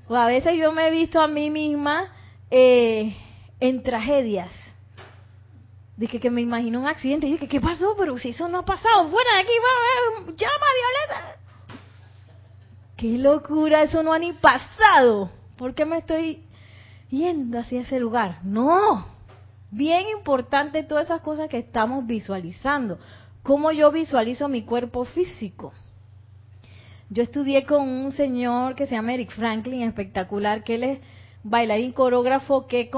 O a veces yo me he visto a mí misma eh, en tragedias. De que, me imagino un accidente y dije, ¿qué pasó? Pero si eso no ha pasado, fuera de aquí, va, llama Violeta. ¡Qué locura! Eso no ha ni pasado. ¿Por qué me estoy yendo hacia ese lugar? No, Bien importante todas esas cosas que estamos visualizando. ¿Cómo yo visualizo mi cuerpo físico? Yo estudié con un señor que se llama Eric Franklin, espectacular, que él es bailarín coreógrafo que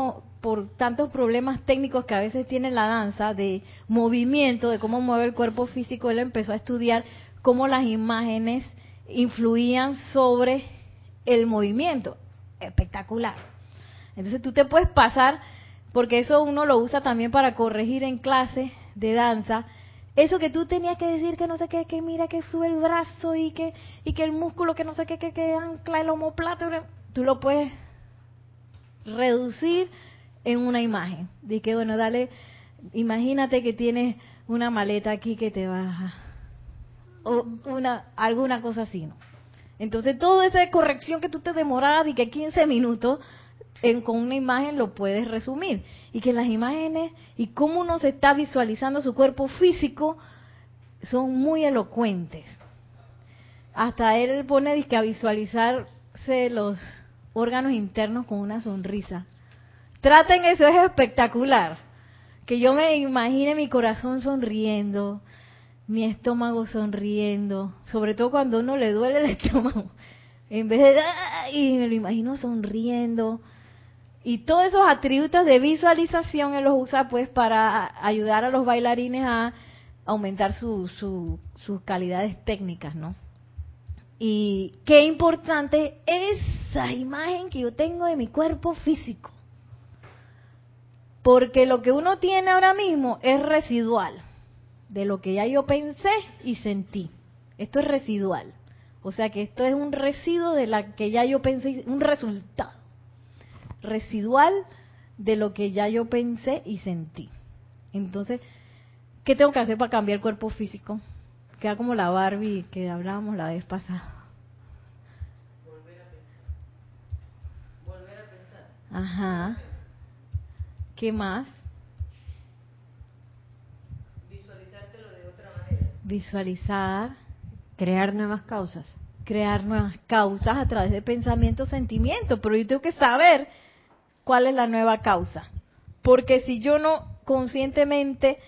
por tantos problemas técnicos que a veces tiene la danza, de movimiento, de cómo mueve el cuerpo físico, él empezó a estudiar cómo las imágenes influían sobre el movimiento. Espectacular. Entonces tú te puedes pasar porque eso uno lo usa también para corregir en clase de danza. Eso que tú tenías que decir que no sé qué, que mira que sube el brazo y que y que el músculo que no sé qué, que, ancla el homoplato, tú lo puedes reducir en una imagen. De que bueno, dale, imagínate que tienes una maleta aquí que te va o una alguna cosa así, ¿no? Entonces, toda esa corrección que tú te demorabas y que 15 minutos, en, con una imagen lo puedes resumir. Y que las imágenes y cómo uno se está visualizando su cuerpo físico son muy elocuentes. Hasta él pone que a visualizarse los órganos internos con una sonrisa. Traten eso, es espectacular. Que yo me imagine mi corazón sonriendo, mi estómago sonriendo, sobre todo cuando uno le duele el estómago. En vez de, y me lo imagino sonriendo. Y todos esos atributos de visualización él los usa pues para ayudar a los bailarines a aumentar su, su, sus calidades técnicas, ¿no? Y qué importante esa imagen que yo tengo de mi cuerpo físico. Porque lo que uno tiene ahora mismo es residual de lo que ya yo pensé y sentí. Esto es residual. O sea que esto es un residuo de la que ya yo pensé, un resultado residual de lo que ya yo pensé y sentí. Entonces, ¿qué tengo que hacer para cambiar el cuerpo físico? Queda como la Barbie que hablábamos la vez pasada. Volver a pensar. Volver a pensar. Ajá. ¿Qué más? Visualizártelo de otra manera. Visualizar. Crear nuevas causas. Crear nuevas causas a través de pensamiento, sentimiento. Pero yo tengo que saber cuál es la nueva causa. Porque si yo no conscientemente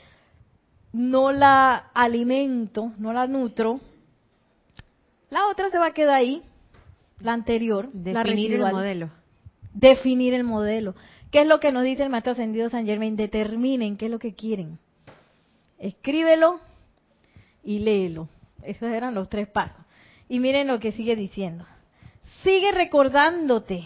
no la alimento, no la nutro, la otra se va a quedar ahí, la anterior, definir el modelo. Definir el modelo. ¿Qué es lo que nos dice el maestro ascendido San Germain? Determinen qué es lo que quieren. Escríbelo y léelo. Esos eran los tres pasos. Y miren lo que sigue diciendo. Sigue recordándote,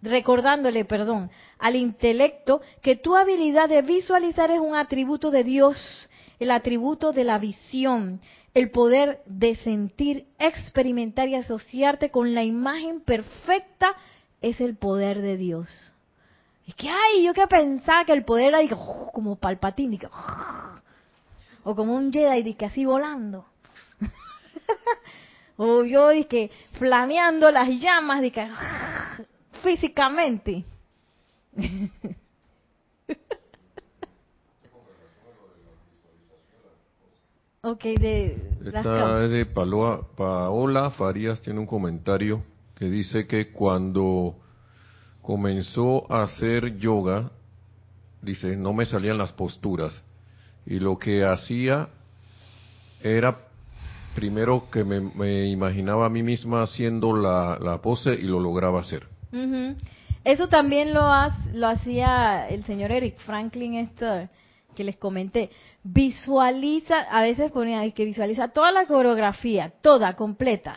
recordándole, perdón, al intelecto que tu habilidad de visualizar es un atributo de Dios, el atributo de la visión, el poder de sentir, experimentar y asociarte con la imagen perfecta es el poder de Dios. Y que, ay, yo que pensaba que el poder era como palpatín, o como un Jedi, que así volando. o yo que flameando las llamas, que físicamente. ok, de... Esta es de Paola Farías, tiene un comentario que dice que cuando comenzó a hacer yoga, dice, no me salían las posturas. Y lo que hacía era primero que me, imaginaba a mí misma haciendo la, pose y lo lograba hacer. Eso también lo, lo hacía el señor Eric Franklin, esto que les comenté. Visualiza, a veces ponía que visualiza toda la coreografía, toda, completa.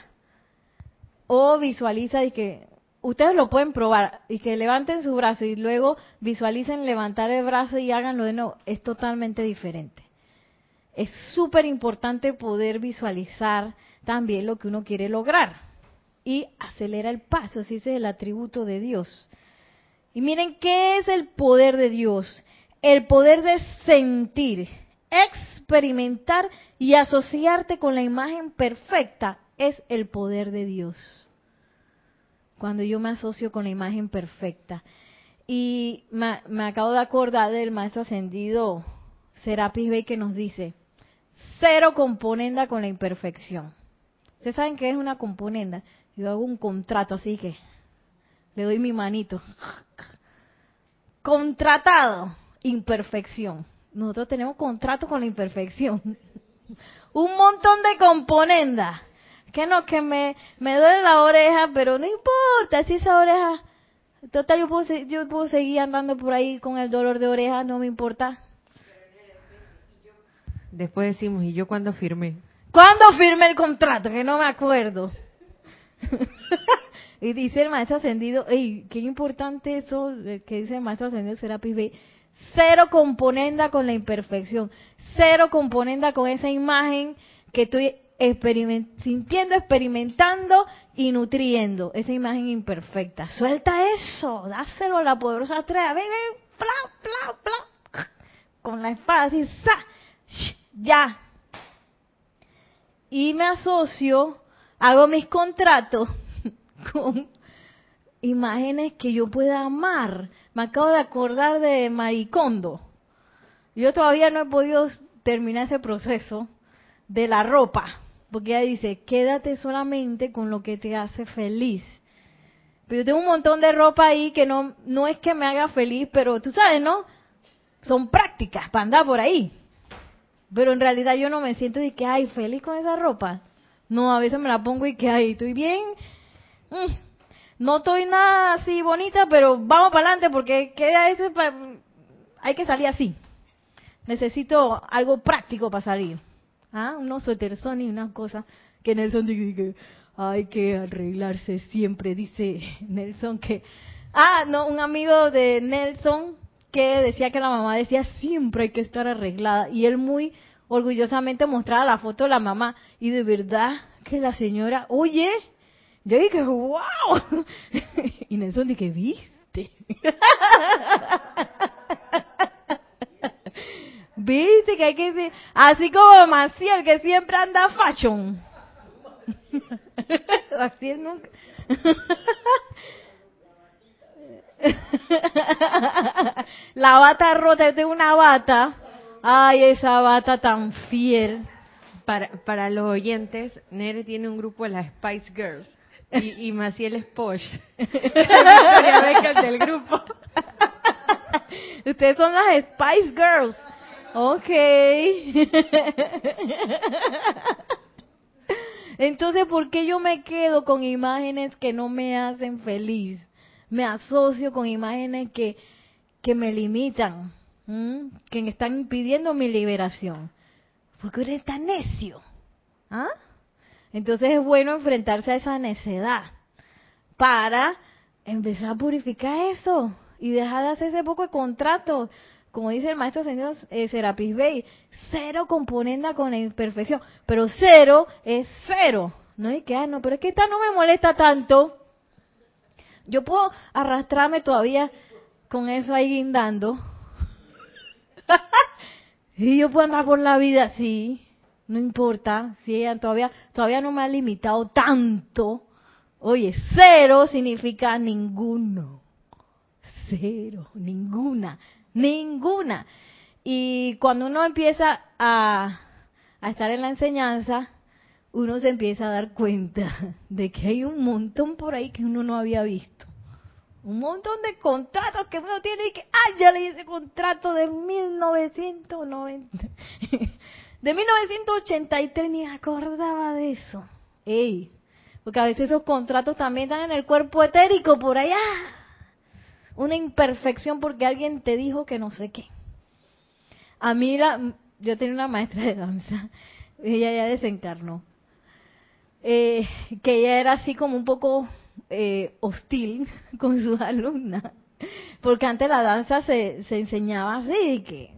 O visualiza y que ustedes lo pueden probar y que levanten su brazo y luego visualicen levantar el brazo y háganlo de nuevo, es totalmente diferente. Es súper importante poder visualizar también lo que uno quiere lograr y acelera el paso, ese es el atributo de Dios. Y miren, ¿qué es el poder de Dios? El poder de sentir, experimentar y asociarte con la imagen perfecta es el poder de Dios cuando yo me asocio con la imagen perfecta. Y me, acabo de acordar del maestro ascendido Serapis Bey que nos dice, cero componenda con la imperfección. ¿Ustedes saben qué es una componenda? Yo hago un contrato, así que le doy mi manito. Contratado, imperfección. Nosotros tenemos contrato con la imperfección. un montón de componendas que no, que me, me duele la oreja, pero no importa si esa oreja, total, yo puedo, yo puedo seguir andando por ahí con el dolor de oreja, no me importa. Después decimos, ¿y yo cuándo firmé? ¿Cuándo firmé el contrato? Que no me acuerdo. y dice el maestro ascendido, ey, qué importante eso que dice el maestro ascendido Serapis B. Cero componenda con la imperfección. Cero componenda con esa imagen que estoy sintiendo, experimentando y nutriendo esa imagen imperfecta. Suelta eso, dáselo a la poderosa estrella. Ven, ven, bla, bla, Con la espada así, ¡sa! ya. y me asocio, hago mis contratos con imágenes que yo pueda amar. Me acabo de acordar de Maricondo. Yo todavía no he podido terminar ese proceso de la ropa, porque ella dice, quédate solamente con lo que te hace feliz. Pero yo tengo un montón de ropa ahí que no, no es que me haga feliz, pero tú sabes, ¿no? Son prácticas para andar por ahí. Pero en realidad yo no me siento de que, ay, feliz con esa ropa. No, a veces me la pongo y que, ay, estoy bien. Mm, no estoy nada así bonita, pero vamos para adelante porque queda eso hay que salir así. Necesito algo práctico para salir. ¿Ah? Unos son y unas cosas que Nelson dice que hay que arreglarse siempre, dice Nelson que... Ah, no, un amigo de Nelson que decía que la mamá decía siempre hay que estar arreglada y él muy orgullosamente mostraba la foto de la mamá y de verdad que la señora, oye, yo dije, wow, y Nelson dije, viste, viste que hay que ser, así como Maciel que siempre anda fashion, así es nunca. la bata rota, yo tengo una bata. Ay, esa bata tan fiel. Para, para los oyentes, Nere tiene un grupo de las Spice Girls y, y Maciel es Posh. del grupo. Ustedes son las Spice Girls. Ok. Entonces, ¿por qué yo me quedo con imágenes que no me hacen feliz? me asocio con imágenes que, que me limitan, que me están impidiendo mi liberación. Porque eres tan necio. ¿Ah? Entonces es bueno enfrentarse a esa necedad para empezar a purificar eso y dejar de hacer ese poco de contratos. Como dice el maestro señor eh, Serapis Bey, cero componenda con la imperfección, pero cero es cero. No hay que, ah, no, pero es que esta no me molesta tanto. Yo puedo arrastrarme todavía con eso ahí guindando. y yo puedo andar por la vida así, no importa, si ella todavía, todavía no me ha limitado tanto. Oye, cero significa ninguno. Cero, ninguna, ninguna. Y cuando uno empieza a, estar en la enseñanza, uno se empieza a dar cuenta de que hay un montón por ahí que uno no había visto. Un montón de contratos que uno tiene y que, ¡ay, ya leí ese contrato de 1990! De 1983 ni acordaba de eso. ¡Ey! Porque a veces esos contratos también están en el cuerpo etérico por allá. Una imperfección porque alguien te dijo que no sé qué. A mí, la, yo tenía una maestra de danza, ella ya desencarnó eh, que ella era así como un poco eh, hostil con sus alumnas, porque antes la danza se, se enseñaba así, que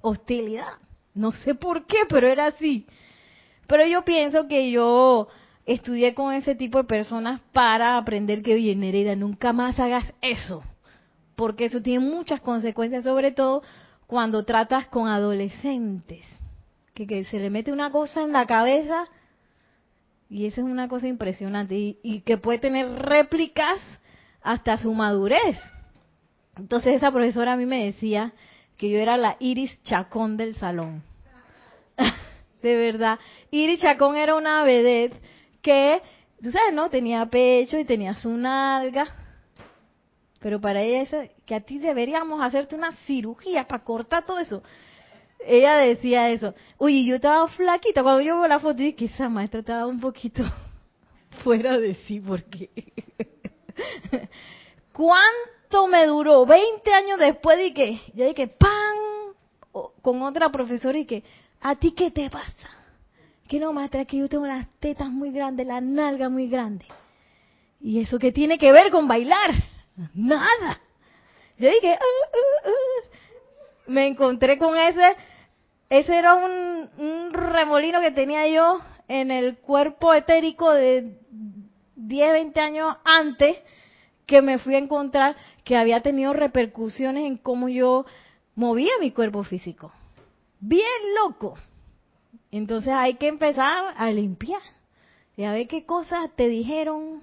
hostilidad, no sé por qué, pero era así. Pero yo pienso que yo estudié con ese tipo de personas para aprender que bien hereda, nunca más hagas eso, porque eso tiene muchas consecuencias, sobre todo cuando tratas con adolescentes, que, se le mete una cosa en la cabeza y esa es una cosa impresionante y, que puede tener réplicas hasta su madurez. Entonces esa profesora a mí me decía que yo era la Iris Chacón del salón. de verdad. Iris Chacón era una vedette que, tú sabes, ¿no? Tenía pecho y tenía su nalga. Pero para ella, que a ti deberíamos hacerte una cirugía para cortar todo eso ella decía eso. Uy, yo estaba flaquita. Cuando yo veo la foto, dije que esa maestra estaba un poquito fuera de sí, porque. ¿Cuánto me duró? 20 años después de que, yo dije, ¡pam! Con otra profesora y que, ¿a ti qué te pasa? Que no, maestra, que yo tengo las tetas muy grandes, la nalga muy grande. ¿Y eso qué tiene que ver con bailar? Nada. Yo dije, uh, uh, uh". me encontré con ese ese era un, remolino que tenía yo en el cuerpo etérico de 10, 20 años antes que me fui a encontrar que había tenido repercusiones en cómo yo movía mi cuerpo físico. Bien loco, Entonces hay que empezar a limpiar. Y a ver qué cosas te dijeron.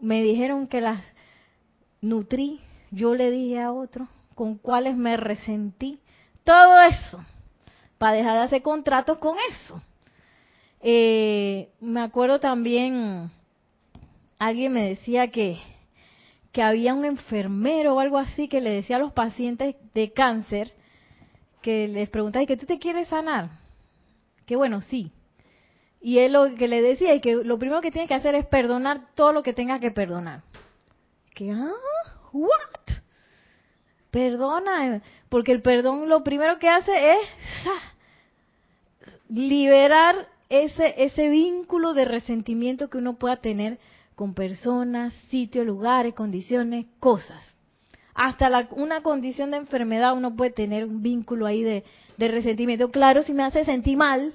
Me dijeron que las nutrí, yo le dije a otro, con cuáles me resentí. Todo eso, para dejar de hacer contratos con eso. Eh, me acuerdo también, alguien me decía que, que había un enfermero o algo así que le decía a los pacientes de cáncer, que les preguntaba, ¿y que tú te quieres sanar? Que bueno, sí. Y él lo que le decía es que lo primero que tiene que hacer es perdonar todo lo que tenga que perdonar. Que, ah, what? Perdona, porque el perdón lo primero que hace es liberar ese, ese vínculo de resentimiento que uno pueda tener con personas, sitios, lugares, condiciones, cosas. Hasta la, una condición de enfermedad uno puede tener un vínculo ahí de, de resentimiento. Claro, si me hace sentir mal,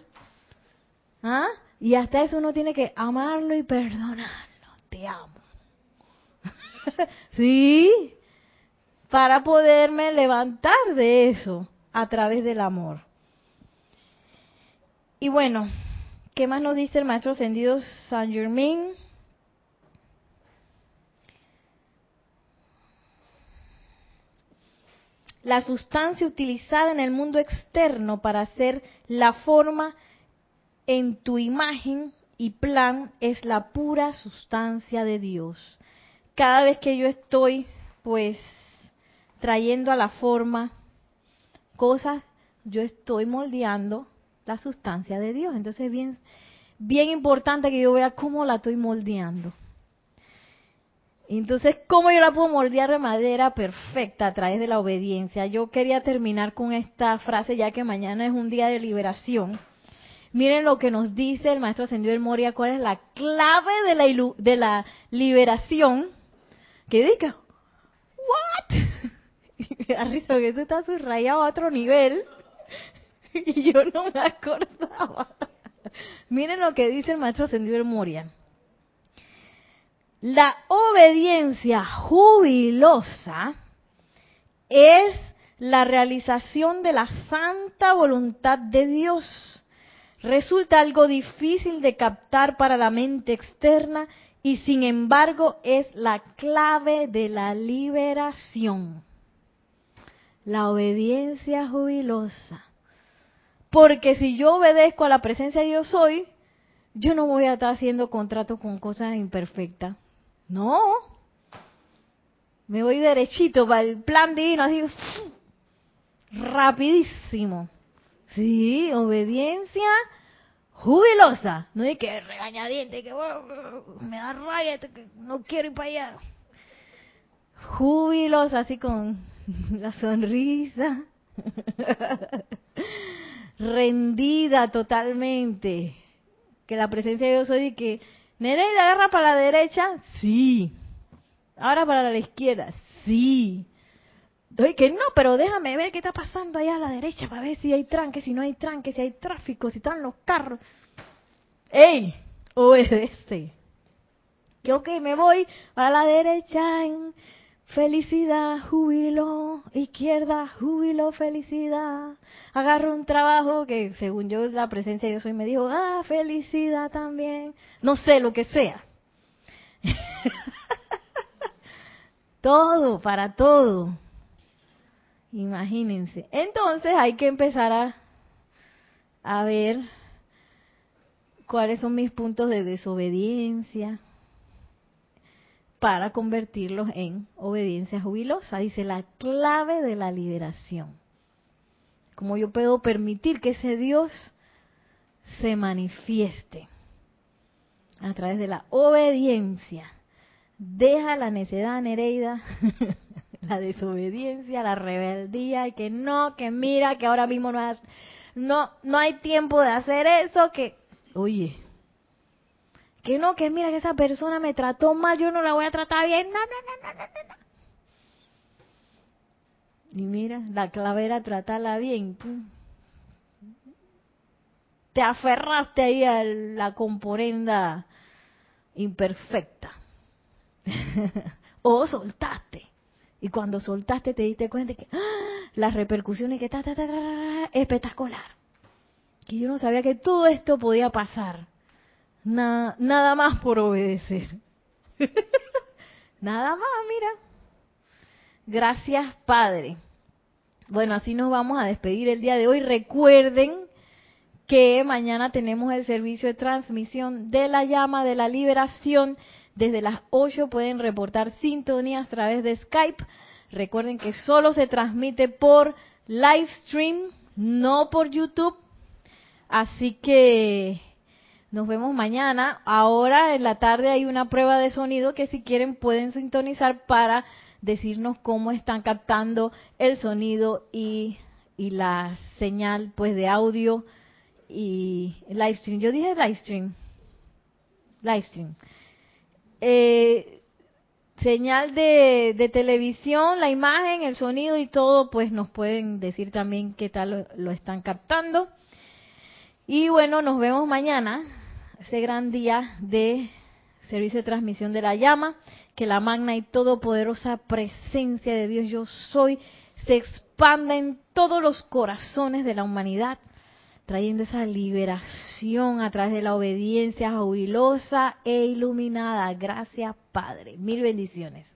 ¿ah? Y hasta eso uno tiene que amarlo y perdonarlo. Te amo. sí, para poderme levantar de eso a través del amor. Y bueno, ¿qué más nos dice el maestro ascendido San Germain? La sustancia utilizada en el mundo externo para hacer la forma en tu imagen y plan es la pura sustancia de Dios. Cada vez que yo estoy, pues, trayendo a la forma cosas, yo estoy moldeando la sustancia de Dios. Entonces es bien, bien importante que yo vea cómo la estoy moldeando. Entonces, ¿cómo yo la puedo moldear de manera perfecta a través de la obediencia? Yo quería terminar con esta frase, ya que mañana es un día de liberación. Miren lo que nos dice el maestro ascendido del Moria, cuál es la clave de la, de la liberación. Que diga, ¿what? Y me da risa que esto está subrayado a otro nivel. Y yo no me acordaba. Miren lo que dice el maestro ascendido Moria. La obediencia jubilosa es la realización de la santa voluntad de Dios resulta algo difícil de captar para la mente externa y sin embargo es la clave de la liberación. La obediencia jubilosa. Porque si yo obedezco a la presencia de Dios hoy, yo no voy a estar haciendo contratos con cosas imperfectas. No. Me voy derechito para el plan divino, así, rapidísimo. Sí, obediencia jubilosa. No hay que regañadiente, que me da raya, que no quiero ir para allá. Jubilosa, así con la sonrisa. Rendida totalmente. Que la presencia de Dios hoy que Nereida agarra para la derecha, sí. Ahora para la izquierda, sí. Oye, que no, pero déjame ver qué está pasando allá a la derecha para ver si hay tranque, si no hay tranque, si hay tráfico, si están los carros. ¡Ey! Obedece. Que ok, me voy a la derecha en felicidad, júbilo, izquierda, júbilo, felicidad. Agarro un trabajo que según yo la presencia Dios hoy me dijo, ah, felicidad también. No sé, lo que sea. todo, para todo. Imagínense. Entonces hay que empezar a, a ver cuáles son mis puntos de desobediencia para convertirlos en obediencia jubilosa. Dice la clave de la liberación. Cómo yo puedo permitir que ese Dios se manifieste a través de la obediencia. Deja la necedad, Nereida, la desobediencia, la rebeldía, y que no, que mira, que ahora mismo no, no, hay tiempo de hacer eso, que, oye, que no, que mira que esa persona me trató mal, yo no la voy a tratar bien, no, no, no, no, no, no. Y mira, la clave era tratarla bien. Te aferraste ahí a la componenda imperfecta. o soltaste. Y cuando soltaste te diste cuenta que ¡ah! las repercusiones que está espectacular. que yo no sabía que todo esto podía pasar. nada más por obedecer. nada más, mira. Gracias, Padre. Bueno, así nos vamos a despedir el día de hoy. Recuerden que mañana tenemos el servicio de transmisión de la llama de la liberación. Desde las 8 pueden reportar sintonías a través de Skype. Recuerden que solo se transmite por live stream, no por YouTube. Así que nos vemos mañana. Ahora en la tarde hay una prueba de sonido que si quieren pueden sintonizar para decirnos cómo están captando el sonido y, y la señal pues de audio y live stream. Yo dije live stream. Live stream. Eh, señal de, de, televisión, la imagen, el sonido y todo, pues nos pueden decir también qué tal lo, están captando. Y bueno, nos vemos mañana, ese gran día de servicio de transmisión de la llama, que la magna y todopoderosa presencia de Dios yo soy se expanda en todos los corazones de la humanidad trayendo esa liberación a través de la obediencia jubilosa e iluminada. Gracias, Padre. Mil bendiciones.